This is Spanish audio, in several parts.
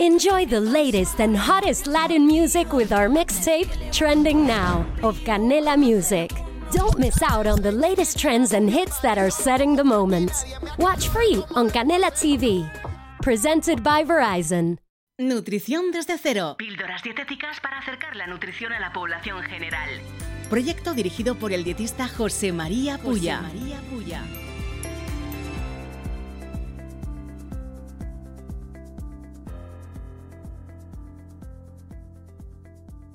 Enjoy the latest and hottest Latin music with our mixtape, Trending Now, of Canela Music. Don't miss out on the latest trends and hits that are setting the moment. Watch free on Canela TV. Presented by Verizon. Nutrición desde cero. Píldoras dietéticas para acercar la nutrición a la población general. Proyecto dirigido por el dietista José María Puya. José María Puya.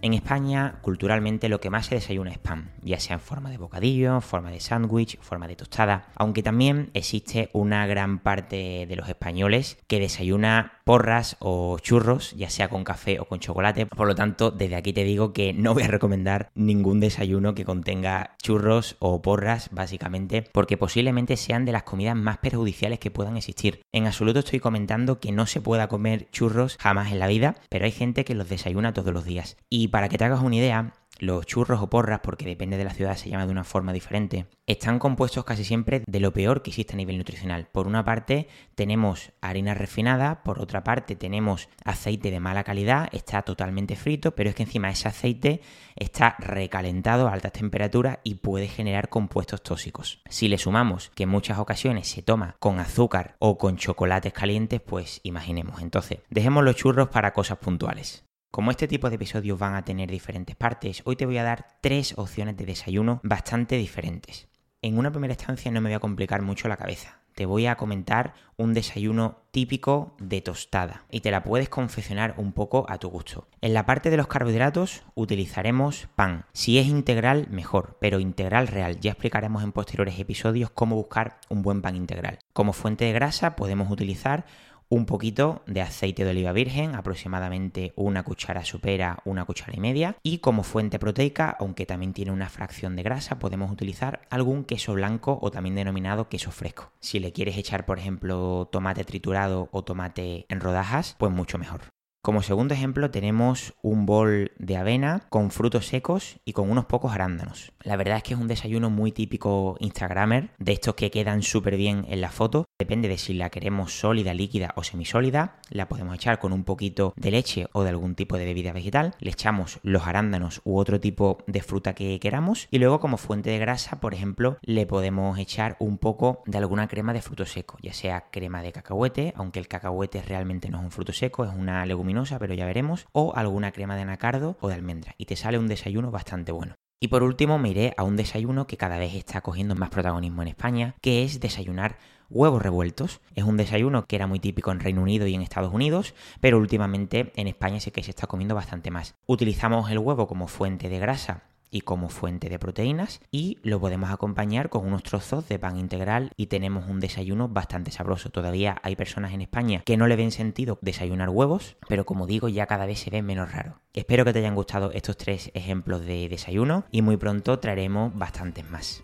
En España, culturalmente, lo que más se desayuna es pan, ya sea en forma de bocadillo, forma de sándwich, forma de tostada, aunque también existe una gran parte de los españoles que desayuna porras o churros, ya sea con café o con chocolate. Por lo tanto, desde aquí te digo que no voy a recomendar ningún desayuno que contenga churros o porras, básicamente, porque posiblemente sean de las comidas más perjudiciales que puedan existir. En absoluto estoy comentando que no se pueda comer churros jamás en la vida, pero hay gente que los desayuna todos los días. Y para que te hagas una idea, los churros o porras, porque depende de la ciudad se llama de una forma diferente, están compuestos casi siempre de lo peor que existe a nivel nutricional. Por una parte tenemos harina refinada, por otra parte tenemos aceite de mala calidad, está totalmente frito, pero es que encima ese aceite está recalentado a altas temperaturas y puede generar compuestos tóxicos. Si le sumamos que en muchas ocasiones se toma con azúcar o con chocolates calientes, pues imaginemos. Entonces, dejemos los churros para cosas puntuales. Como este tipo de episodios van a tener diferentes partes, hoy te voy a dar tres opciones de desayuno bastante diferentes. En una primera instancia no me voy a complicar mucho la cabeza. Te voy a comentar un desayuno típico de tostada y te la puedes confeccionar un poco a tu gusto. En la parte de los carbohidratos utilizaremos pan. Si es integral, mejor, pero integral real. Ya explicaremos en posteriores episodios cómo buscar un buen pan integral. Como fuente de grasa podemos utilizar un poquito de aceite de oliva virgen, aproximadamente una cuchara supera una cuchara y media. Y como fuente proteica, aunque también tiene una fracción de grasa, podemos utilizar algún queso blanco o también denominado queso fresco. Si le quieres echar, por ejemplo, tomate triturado o tomate en rodajas, pues mucho mejor. Como segundo ejemplo tenemos un bol de avena con frutos secos y con unos pocos arándanos. La verdad es que es un desayuno muy típico Instagramer, de estos que quedan súper bien en la foto. Depende de si la queremos sólida, líquida o semisólida. La podemos echar con un poquito de leche o de algún tipo de bebida vegetal. Le echamos los arándanos u otro tipo de fruta que queramos. Y luego como fuente de grasa, por ejemplo, le podemos echar un poco de alguna crema de fruto seco, ya sea crema de cacahuete, aunque el cacahuete realmente no es un fruto seco, es una leguminosa pero ya veremos, o alguna crema de anacardo o de almendra, y te sale un desayuno bastante bueno. Y por último me iré a un desayuno que cada vez está cogiendo más protagonismo en España, que es desayunar huevos revueltos. Es un desayuno que era muy típico en Reino Unido y en Estados Unidos, pero últimamente en España sí que se está comiendo bastante más. Utilizamos el huevo como fuente de grasa y como fuente de proteínas y lo podemos acompañar con unos trozos de pan integral y tenemos un desayuno bastante sabroso. Todavía hay personas en España que no le ven sentido desayunar huevos, pero como digo ya cada vez se ve menos raro. Espero que te hayan gustado estos tres ejemplos de desayuno y muy pronto traeremos bastantes más.